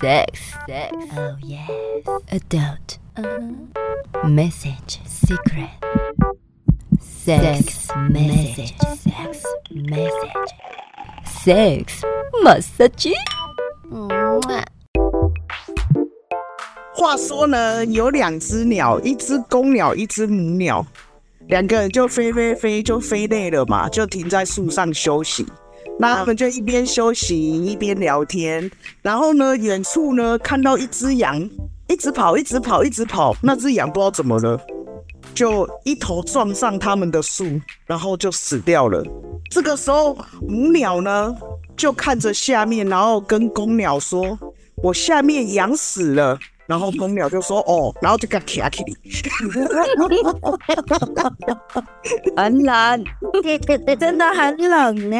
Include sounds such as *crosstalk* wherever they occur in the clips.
Sex, sex, oh yes. Adult, uh-huh. Message, secret. Sex, message, sex, message. Sex, massage. 话说呢，有两只鸟，一只公鸟，一只母鸟，两个人就飞飞飞，就飞累了嘛，就停在树上休息。那他们就一边休息一边聊天，然后呢，远处呢看到一只羊一直跑，一直跑，一直跑，那只羊不知道怎么了，就一头撞上他们的树，然后就死掉了。这个时候，母鸟呢就看着下面，然后跟公鸟说：“我下面羊死了。”然后公鸟就说：“哦，然后就给它卡起来。*laughs* ”很冷，真的很冷呢。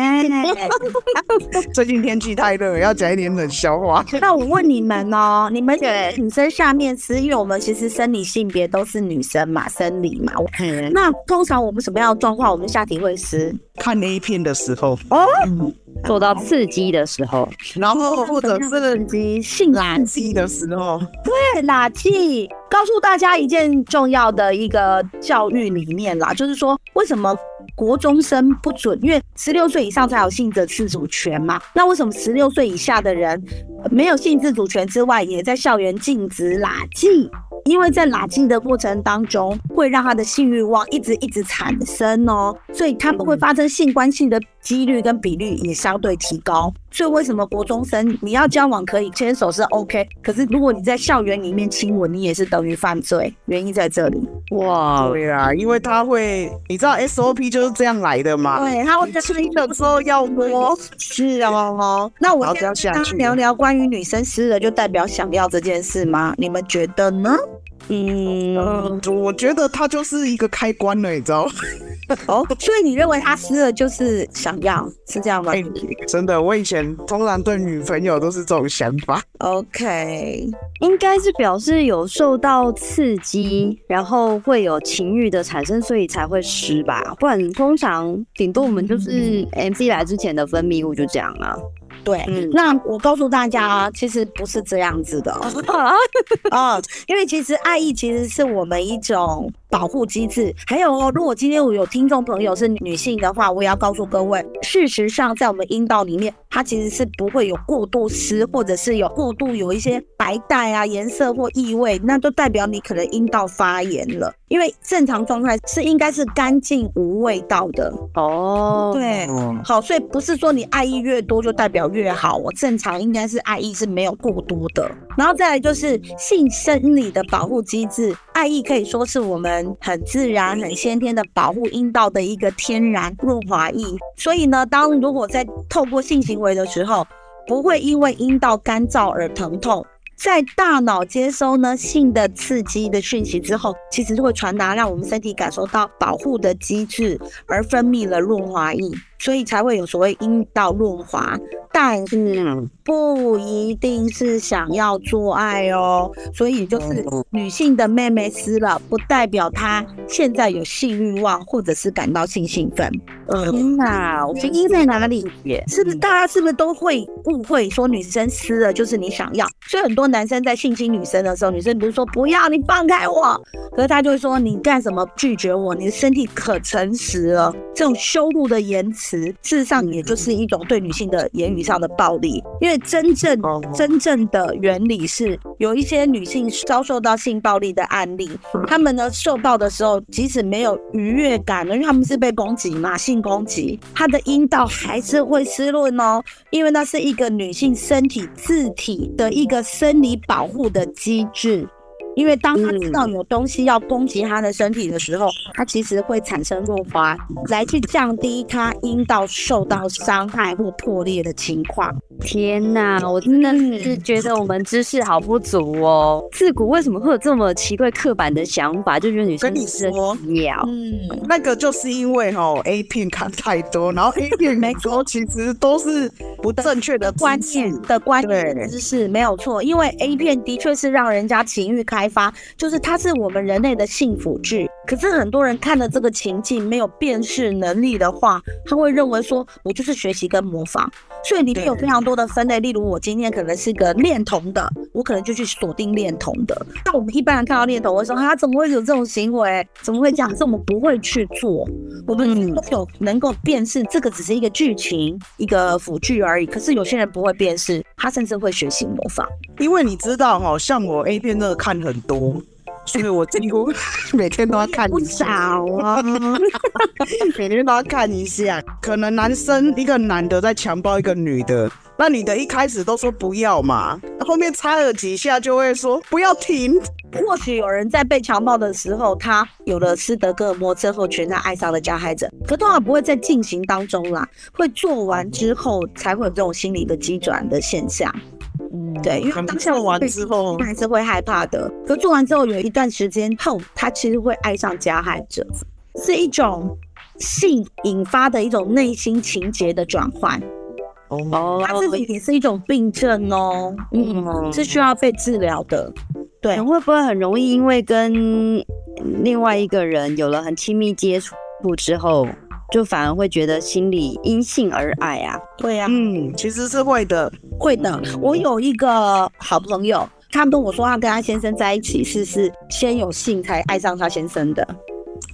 最近天气太热，要讲一点冷笑话。那我问你们哦，你们给女生下面吃，因为我们其实生理性别都是女生嘛，生理嘛。那通常我们什么样的状况，我们下体会湿？看 A 片的时候哦。受到刺激的时候，然后或者是刺激性垃圾的时候，对，垃圾。告诉大家一件重要的一个教育理念啦，就是说，为什么国中生不准？因为十六岁以上才有性的自主权嘛。那为什么十六岁以下的人没有性自主权之外，也在校园禁止垃圾？因为在拉近的过程当中，会让他的性欲望一直一直产生哦，所以他们会发生性关系的几率跟比率也相对提高。所以为什么国中生你要交往可以牵手是 OK，可是如果你在校园里面亲吻，你也是等于犯罪。原因在这里。哇，对啊，因为他会，你知道 SOP 就是这样来的嘛。对，他会在亲的时候要摸。是啊，哦，那我要先聊聊关于女生湿了就代表想要这件事吗？你们觉得呢？嗯，我觉得它就是一个开关了，你知道？*laughs* 哦，所以你认为他湿了就是想要，是这样吗？欸，真的，我以前通常对女朋友都是这种想法。OK，应该是表示有受到刺激，然后会有情欲的产生，所以才会湿吧？不然通常顶多我们就是 MC 来之前的分泌物就这样了。对，嗯、那我告诉大家，其实不是这样子的啊，*laughs* 因为其实爱意其实是我们一种保护机制。还有哦，如果今天我有听众朋友是女性的话，我也要告诉各位，事实上在我们阴道里面，它其实是不会有过度湿，或者是有过度有一些白带啊颜色或异味，那就代表你可能阴道发炎了。因为正常状态是应该是干净无味道的哦。对，好，所以不是说你爱意越多就代表越好，我正常应该是爱意是没有过多的。然后再来就是性生理的保护机制，爱意可以说是我们很自然、很先天的保护阴道的一个天然润滑液。所以呢，当如果在透过性行为的时候，不会因为阴道干燥而疼痛。在大脑接收呢性的刺激的讯息之后，其实就会传达让我们身体感受到保护的机制，而分泌了润滑液。所以才会有所谓阴道润滑，但是不一定是想要做爱哦。所以就是女性的妹妹湿了，不代表她现在有性欲望或者是感到性兴奋。天哪，我因在哪里？是不是大家是不是都会误会说女生湿了就是你想要？所以很多男生在性侵女生的时候，女生比如说不要你放开我，可是他就会说你干什么拒绝我？你的身体可诚实了。这种羞辱的言辞。事实上，也就是一种对女性的言语上的暴力，因为真正真正的原理是，有一些女性遭受到性暴力的案例，她们呢受暴的时候，即使没有愉悦感了，因为她们是被攻击嘛，性攻击，她的阴道还是会湿润哦，因为那是一个女性身体自体的一个生理保护的机制。因为当他知道有东西要攻击他的身体的时候，他其实会产生润滑，来去降低他阴道受到伤害或破裂的情况。天哪，我真的是觉得我们知识好不足哦。自古为什么会有这么奇怪刻板的想法，就觉得女生跟你说，嗯，那个就是因为哈 A 片看太多，然后 A *laughs* 片没错，其实都是不正确的观念的观念知识，没有错。因为 A 片的确是让人家情欲开。发就是它是我们人类的性辅具，可是很多人看了这个情境没有辨识能力的话，他会认为说我就是学习跟模仿，所以里面有非常多的分类。例如我今天可能是个恋童的，我可能就去锁定恋童的。那我们一般人看到恋童会说，他怎么会有这种行为？怎么会这样？是我们不会去做，我们都有能够辨识这个只是一个剧情，一个辅剧而已。可是有些人不会辨识，他甚至会学习模仿。因为你知道哈，像我 A 片真的看很多。所以我几乎 *laughs* 每天都要看一下，不少啊，每天都要看一下。可能男生一个男的在强暴一个女的，那女的一开始都说不要嘛，后面插了几下就会说不要停。或许有人在被强暴的时候，他有了斯德哥尔摩症候群，他爱上了加害者，可通常不会在进行当中啦，会做完之后才会有这种心理的急转的现象。嗯，对，因为当下做完之后还是会害怕的。可做完之后有一段时间后，他其实会爱上加害者，是一种性引发的一种内心情节的转换。哦，他自己也是一种病症哦，嗯，是需要被治疗的。对，会不会很容易因为跟另外一个人有了很亲密接触之后？就反而会觉得心里因性而爱啊，会啊，嗯，其实是会的，会的。我有一个好朋友，他跟我说，他跟他先生在一起是是先有性才爱上他先生的。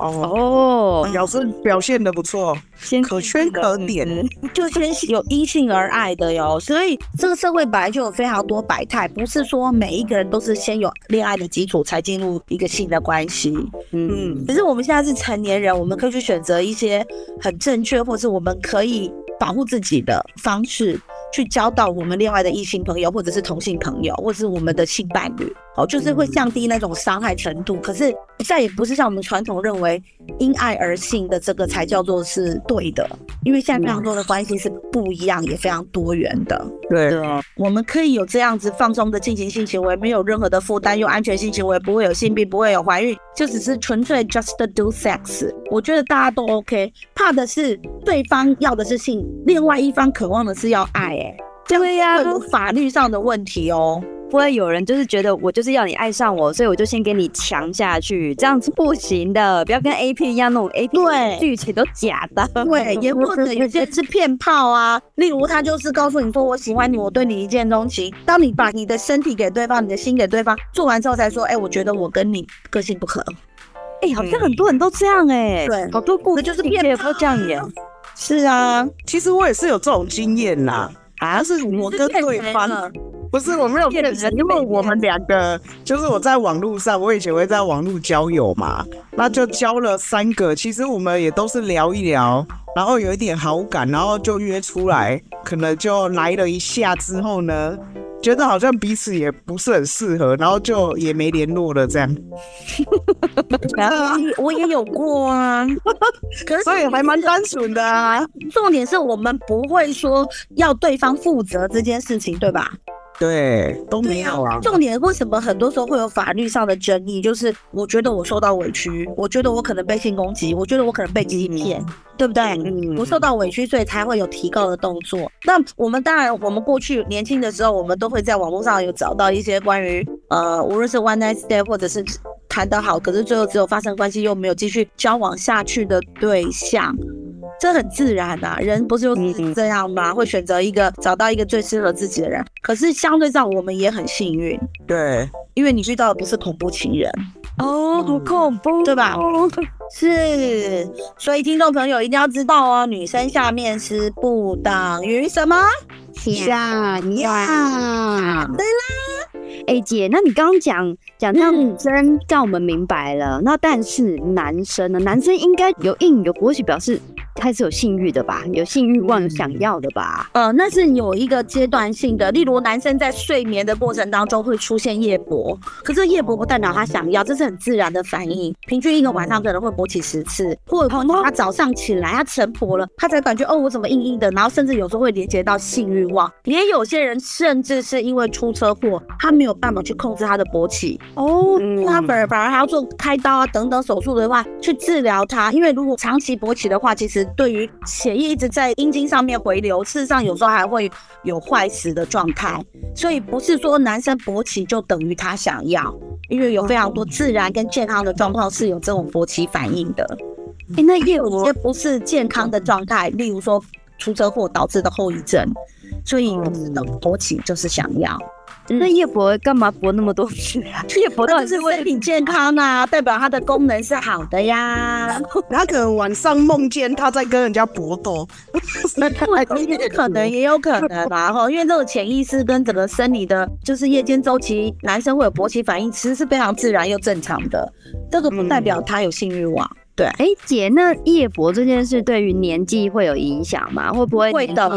哦，表示表现的不错，先可圈可点，就先有因性而爱的哟。所以这个社会本来就有非常多百态，不是说每一个人都是先有恋爱的基础才进入一个性的关系。嗯，可是我们现在是成年人，我们可以去选择一些很正确，或是我们可以保护自己的方式。去交到我们恋爱的异性朋友，或者是同性朋友，或者是我们的性伴侣，哦，就是会降低那种伤害程度。可是再也不是像我们传统认为因爱而性的这个才叫做是对的，因为现在非常多的关系是不一样，也非常多元的。对，我们可以有这样子放松的进行性行为，没有任何的负担，用安全性行为，不会有性病，不会有怀孕，就只是纯粹 just do sex。我觉得大家都 OK，怕的是对方要的是性，另外一方渴望的是要爱。对呀，会有法律上的问题哦。不会有人就是觉得我就是要你爱上我，所以我就先给你强下去，这样子不行的。不要跟 A 片一样，那种 A 片剧情都假的。对，也或者有些是骗炮啊。*laughs* 例如，他就是告诉你说我喜欢你，我对你一见钟情。当你把你的身体给对方，你的心给对方，做完之后才说，哎，我觉得我跟你个性不合。哎，好像很多人都这样哎。对，好多故事就是骗炮这样演。是啊，其实我也是有这种经验啦。啊，是我跟对方，不是我没有骗人，因为我们两个就是我在网络上，我以前会在网络交友嘛，那就交了三个，其实我们也都是聊一聊，然后有一点好感，然后就约出来，可能就来了一下之后呢。觉得好像彼此也不是很适合，然后就也没联络了，这样。*laughs* 然后我也有过啊，*laughs* 可是所以还蛮单纯的啊。重点是我们不会说要对方负责这件事情，对吧？对，都没有啊。重点为什么很多时候会有法律上的争议？就是我觉得我受到委屈，我觉得我可能被性攻击，我觉得我可能被欺骗，嗯、对不对？嗯、我受到委屈，所以才会有提告的动作。那我们当然，我们过去年轻的时候，我们都会在网络上有找到一些关于呃，无论是 one night stand 或者是谈得好，可是最后只有发生关系又没有继续交往下去的对象。这很自然啊，人不是就是这样吗？会选择一个找到一个最适合自己的人。可是相对上，我们也很幸运，对，因为你遇到的不是恐怖情人哦，好恐怖，对吧？*laughs* 是，所以听众朋友一定要知道哦，女生下面是不等于什么？下呀，对啦。哎姐，那你刚刚讲讲到女生让我们明白了，那但是男生呢？男生应该有硬有勃起表示。开始有性欲的吧，有性欲望想要的吧？呃，那是有一个阶段性的，例如男生在睡眠的过程当中会出现夜勃，可是夜勃不代表他想要，这是很自然的反应。平均一个晚上可能会勃起十次，或者他早上起来他晨勃了，他才感觉哦，我怎么硬硬的，然后甚至有时候会连接到性欲望。也有些人甚至是因为出车祸，他没有办法去控制他的勃起哦，那、反而反而还要做开刀啊等等手术的话去治疗他，因为如果长期勃起的话，其实。对于血液一直在阴茎上面回流，事实上有时候还会有坏死的状态，所以不是说男生勃起就等于他想要。因为有非常多自然跟健康的状况是有这种勃起反应的。哎、欸，那也有些不是健康的状态，例如说出车祸导致的后遗症，所以勃起就是想要。那叶勃干嘛勃那么多次啊？*laughs* 叶勃到底是为了身体健康啊，代表它的功能是好的呀。*laughs* 他可能晚上梦见他在跟人家搏斗，那可能也有可能吧。*laughs* 哈，因为这种潜意识跟整个生理的，就是夜间周期，男生会有勃起反应，其实是非常自然又正常的。这个不代表他有性欲望。对，哎、欸，姐，那夜勃这件事对于年纪会有影响吗？会不会？会的。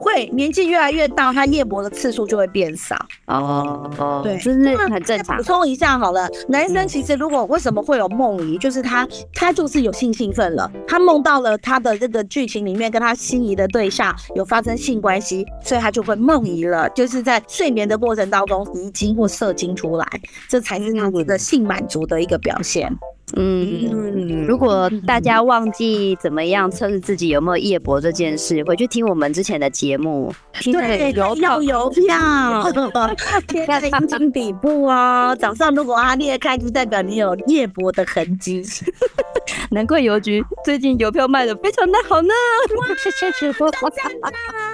会年纪越来越大，他夜勃的次数就会变少。哦哦，对，就是很正常。补充一下好了，男生其实如果为什么会有梦遗，就是他他就是有性兴奋了，他梦到了他的这个剧情里面跟他心仪的对象有发生性关系，所以他就会梦遗了，就是在睡眠的过程当中遗精或射精出来，这才是他的性满足的一个表现。嗯，如果大家忘记怎么样测试自己有没有夜勃这件事，回去听我们之前的节目，对，要邮票，贴在阴茎底部哦。早上如果它裂开，就代表你有夜勃的痕迹。难怪邮局最近邮票卖的非常的好呢。*laughs*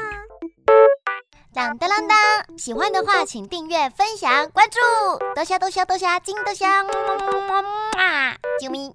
当当当当！喜欢的话，请订阅、分享、关注，多虾多虾多虾，金多香，么么么么啊！啾咪。